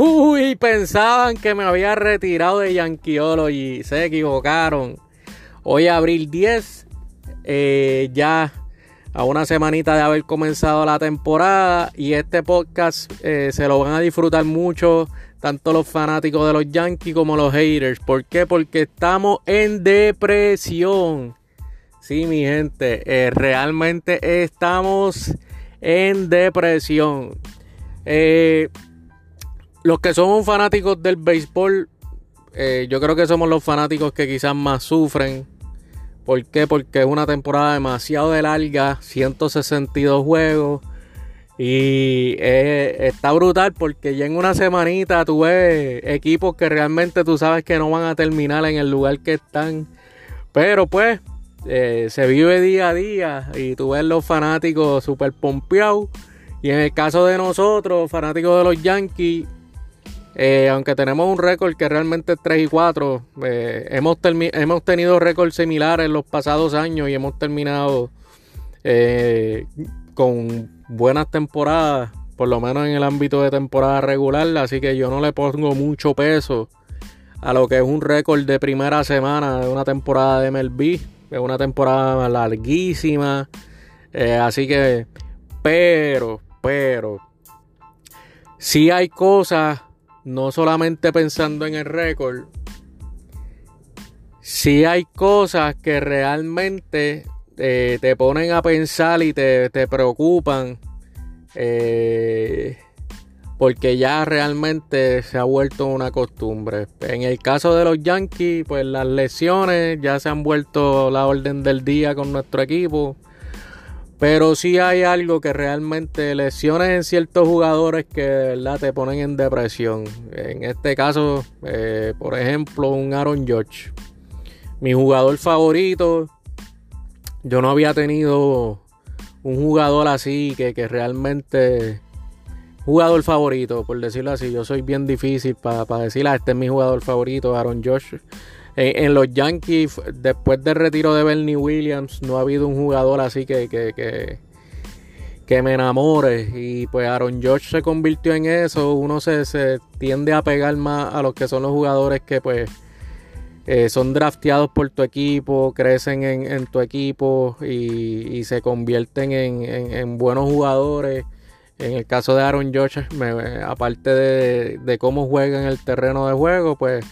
Uy, pensaban que me había retirado de y Se equivocaron. Hoy abril 10, eh, ya a una semanita de haber comenzado la temporada y este podcast eh, se lo van a disfrutar mucho tanto los fanáticos de los Yankees como los haters. ¿Por qué? Porque estamos en depresión. Sí, mi gente, eh, realmente estamos en depresión. Eh, los que somos fanáticos del béisbol, eh, yo creo que somos los fanáticos que quizás más sufren. ¿Por qué? Porque es una temporada demasiado de larga, 162 juegos. Y está brutal porque ya en una semanita tú ves equipos que realmente tú sabes que no van a terminar en el lugar que están. Pero pues eh, se vive día a día y tú ves los fanáticos super pompeados. Y en el caso de nosotros, fanáticos de los Yankees, eh, aunque tenemos un récord que realmente es 3 y 4, eh, hemos, tenido récords similares en los pasados años y hemos terminado con buenas temporadas, por lo menos en el ámbito de temporada regular. Así que yo no le pongo mucho peso a lo que es un récord de primera semana de una temporada de MLB. Es una temporada larguísima. Eh, así que, pero, pero, si hay cosas, no solamente pensando en el récord, si hay cosas que realmente eh, te ponen a pensar y te, te preocupan. Eh, porque ya realmente se ha vuelto una costumbre. En el caso de los Yankees, pues las lesiones ya se han vuelto la orden del día con nuestro equipo. Pero sí hay algo que realmente lesiones en ciertos jugadores que verdad te ponen en depresión. En este caso, eh, por ejemplo, un Aaron George. Mi jugador favorito. Yo no había tenido un jugador así que, que realmente jugador favorito, por decirlo así. Yo soy bien difícil para decir, ah, este es mi jugador favorito, Aaron Josh. En, los Yankees, después del retiro de Bernie Williams, no ha habido un jugador así que, que, que, me enamore. Y pues Aaron Josh se convirtió en eso. Uno se, se tiende a pegar más a los que son los jugadores que pues eh, son drafteados por tu equipo, crecen en, tu equipo y, se convierten en, en buenos jugadores. En el caso de Aaron Josh, aparte de, cómo juega en el terreno de juego, pues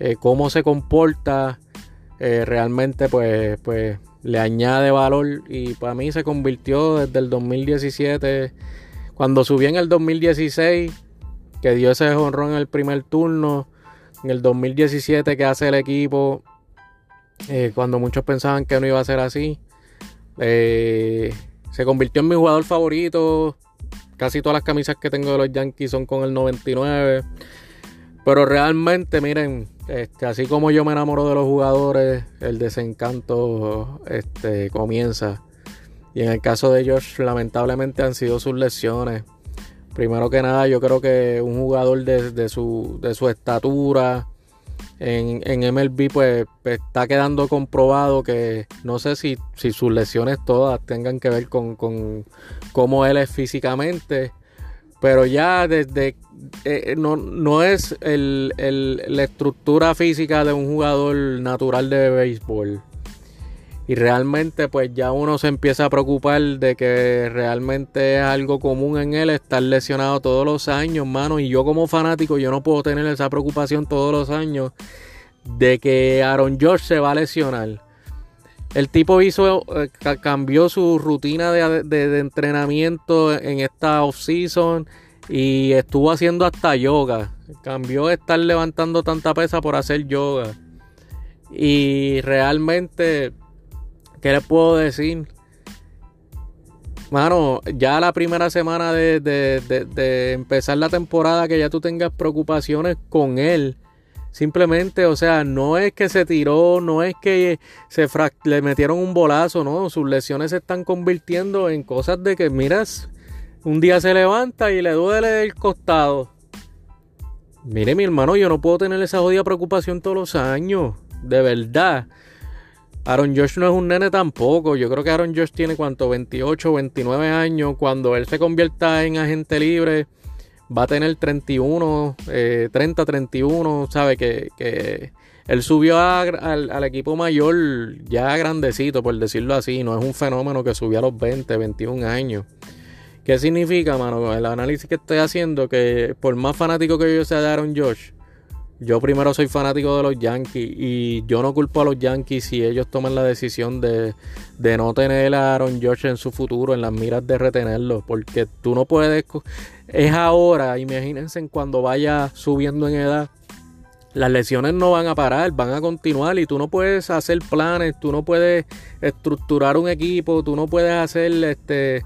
eh, cómo se comporta, eh, realmente pues, pues le añade valor y para mí se convirtió desde el 2017, cuando subí en el 2016, que dio ese honrón en el primer turno, en el 2017 que hace el equipo, eh, cuando muchos pensaban que no iba a ser así, se convirtió en mi jugador favorito Casi todas las camisas que tengo de los Yankees son con el 99. Pero realmente, miren, este, así como yo me enamoro de los jugadores, el desencanto este, comienza. Y en el caso de Josh, lamentablemente han sido sus lesiones. Primero que nada, yo creo que un jugador de, su, estatura, en, MLB pues, pues, está quedando comprobado que no sé si, si sus lesiones todas tengan que ver con, con cómo él es físicamente, pero ya desde eh, no, no, es el, el, la estructura física de un jugador natural de béisbol. Y realmente pues ya uno se empieza a preocupar de que realmente es algo común en él estar lesionado todos los años, mano. Y yo como fanático yo no puedo tener esa preocupación todos los años de que Aaron George se va a lesionar. El tipo hizo, eh, cambió su rutina de, de entrenamiento en esta offseason y estuvo haciendo hasta yoga. Cambió de estar levantando tanta pesa por hacer yoga. Y realmente ¿Qué les puedo decir? Mano, ya la primera semana de, empezar la temporada, que ya tú tengas preocupaciones con él. Simplemente, o sea, no es que se tiró, no es que se le metieron un bolazo, no. Sus lesiones se están convirtiendo en cosas de que, miras, un día se levanta y le duele el costado. Mire, mi hermano, yo no puedo tener esa jodida preocupación todos los años. De verdad. Aaron Josh no es un nene tampoco. Yo creo que Aaron Josh tiene cuánto, 28, 29 años. Cuando él se convierta en agente libre, va a tener 31, 30, 31, sabe que, que él subió al, equipo mayor ya grandecito, por decirlo así, no es un fenómeno que subió a los 20, 21 años. ¿Qué significa, mano? El análisis que estoy haciendo, que por más fanático que yo sea de Aaron Josh, yo primero soy fanático de los Yankees y yo no culpo a los Yankees si ellos toman la decisión de, no tener a Aaron Josh en su futuro, en las miras de retenerlo, porque tú no puedes... Es ahora, imagínense cuando vaya subiendo en edad, las lesiones no van a parar, van a continuar y tú no puedes hacer planes, tú no puedes estructurar un equipo, tú no puedes hacer este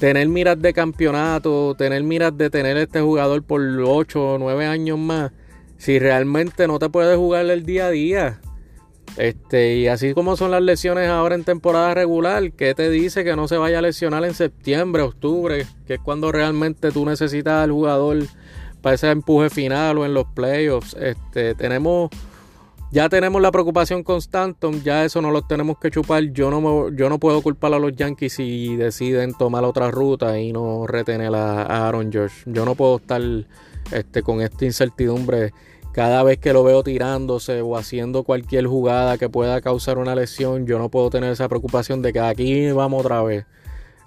tener miras de campeonato, tener miras de tener este jugador por 8 o 9 años más si realmente no te puedes jugar el día a día. Este, y así como son las lesiones ahora en temporada regular, ¿qué te dice que no se vaya a lesionar en septiembre, octubre? Que es cuando realmente tú necesitas al jugador para ese empuje final o en los playoffs. Este, tenemos, ya tenemos la preocupación constante, ya eso no lo tenemos que chupar. Yo no, yo no puedo culpar a los Yankees si deciden tomar otra ruta y no retener a, a Aaron George. Yo no puedo estar este, con esta incertidumbre cada vez que lo veo tirándose o haciendo cualquier jugada que pueda causar una lesión, yo no puedo tener esa preocupación de que aquí vamos otra vez.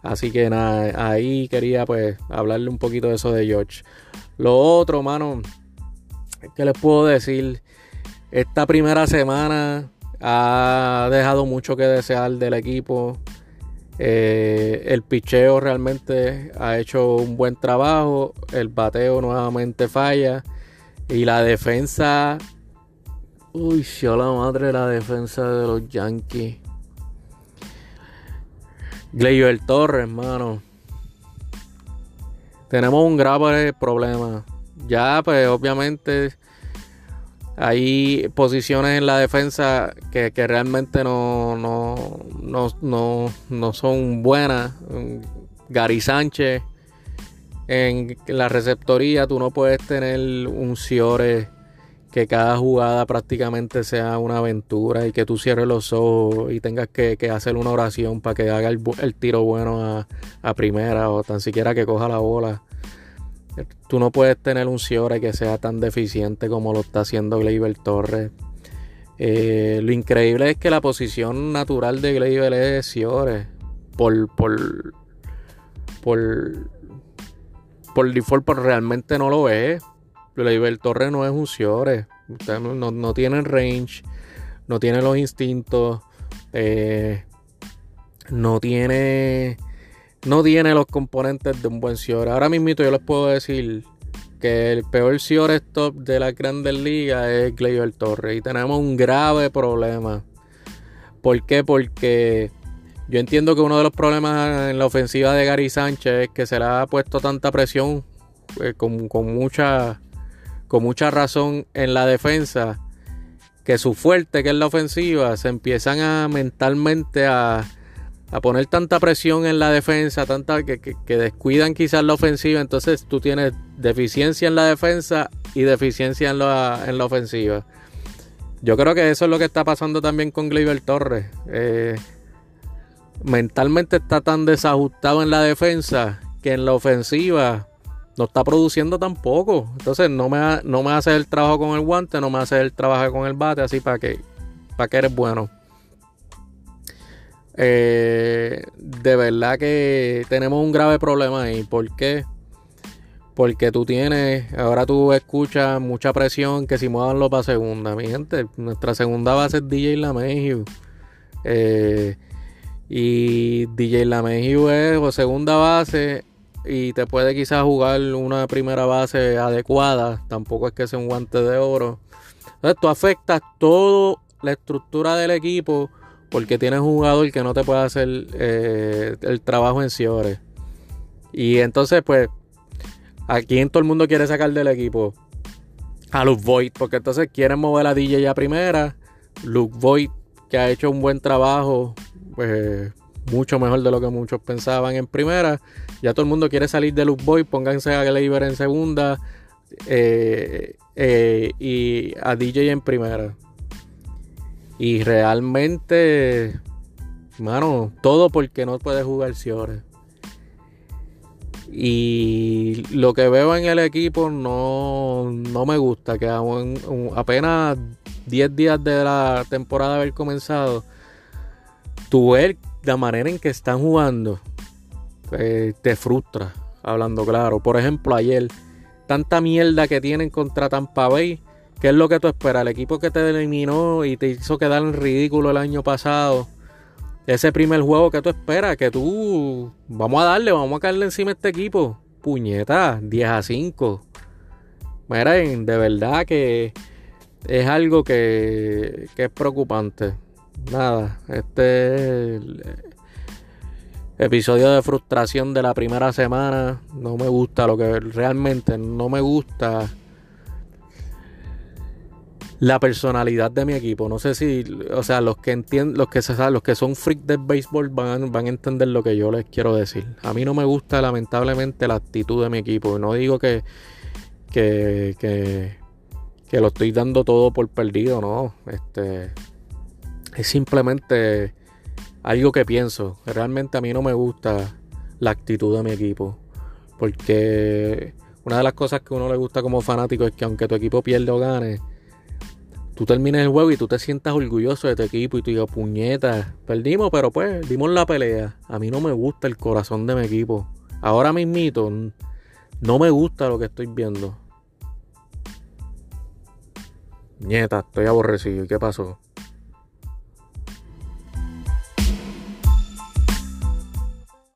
Así que nada, ahí quería pues hablarle un poquito de eso de George. Lo otro, mano, que les puedo decir? Esta primera semana ha dejado mucho que desear del equipo. Eh, el picheo realmente ha hecho un buen trabajo. El bateo nuevamente falla. Y la defensa. Uy, yo la madre la defensa de los Yankees. Gleyber Torres, hermano. Tenemos un grave problema. Ya, pues obviamente hay posiciones en la defensa que, realmente no, no, no, no, son buenas. Gary Sánchez en la receptoría tú no puedes tener un Ciore que cada jugada prácticamente sea una aventura y que tú cierres los ojos y tengas que, hacer una oración para que haga el, tiro bueno a, primera o tan siquiera que coja la bola. Tú no puedes tener un Ciore que sea tan deficiente como lo está haciendo Gleyber Torres. Eh, lo increíble es que la posición natural de Gleyber es Ciore. Por, por, por por default, pero realmente no lo es. Leiber Torres no es un Ciore. No, no, tiene range, no tiene los instintos, eh, no tiene no tiene los componentes de un buen Ciore. Ahora mismo yo les puedo decir que el peor Ciore de la grandes ligas es Gleyber Torres y tenemos un grave problema. ¿Por qué? Porque yo entiendo que uno de los problemas en la ofensiva de Gary Sánchez es que se le ha puesto tanta presión eh, con, mucha, con mucha razón en la defensa que su fuerte, que es la ofensiva, se empiezan a mentalmente a, poner tanta presión en la defensa, tanta que, descuidan quizás la ofensiva, entonces tú tienes deficiencia en la defensa y deficiencia en la, en la ofensiva. Yo creo que eso es lo que está pasando también con Gleyber Torres. Eh, mentalmente está tan desajustado en la defensa que en la ofensiva no está produciendo tampoco. Entonces no me, no me hace el trabajo con el guante, no me hace el trabajo con el bate, así para que, para que eres bueno. Eh, de verdad que tenemos un grave problema ahí. ¿Por qué? Porque tú tienes, ahora tú escuchas mucha presión que si muevanlo para segunda. Mi gente, nuestra segunda base es DJ LaMejiu. Eh, y DJ Lamejiu es o segunda base y te puede quizás jugar una primera base adecuada. Tampoco es que sea un guante de oro. Entonces tú afectas toda la estructura del equipo porque tienes un jugador que no te puede hacer eh, el trabajo en Ciores. Y entonces, pues, aquí en todo el mundo quiere sacar del equipo a Luke Voigt, porque entonces quieren mover a DJ ya primera. Luke Voigt, que ha hecho un buen trabajo pues mucho mejor de lo que muchos pensaban en primera. Ya todo el mundo quiere salir de Luke Boy, pónganse a Gleyber en segunda eh, eh, y a DJ en primera. Y realmente, mano, todo porque no puede jugar Ciore. Y lo que veo en el equipo no, no me gusta, que apenas 10 días de la temporada haber comenzado, tú ves la manera en que están jugando, pues, te frustra, hablando claro. Por ejemplo, ayer, tanta mierda que tienen contra Tampa Bay, ¿qué es lo que tú esperas? El equipo que te eliminó y te hizo quedar en ridículo el año pasado. Ese primer juego que tú esperas, que tú, vamos a darle, vamos a caerle encima a este equipo. Puñeta, 10 a 5. Miren, de verdad que es algo que es preocupante. Nada, este episodio de frustración de la primera semana. No me gusta lo que realmente no me gusta la personalidad de mi equipo. No sé si, o sea, los que entienden, los que se los que son freaks del béisbol van, van a entender lo que yo les quiero decir. A mí no me gusta lamentablemente la actitud de mi equipo. No digo que que, que, que lo estoy dando todo por perdido, no. Este es simplemente algo que pienso. Realmente a mí no me gusta la actitud de mi equipo. Porque una de las cosas que a uno le gusta como fanático es que aunque tu equipo pierda o gane, tú termines el juego y tú te sientas orgulloso de tu equipo y tú digas, puñeta, perdimos, pero pues dimos la pelea. A mí no me gusta el corazón de mi equipo. Ahora mismito, no me gusta lo que estoy viendo. Nieta, estoy aborrecido. ¿Y qué pasó?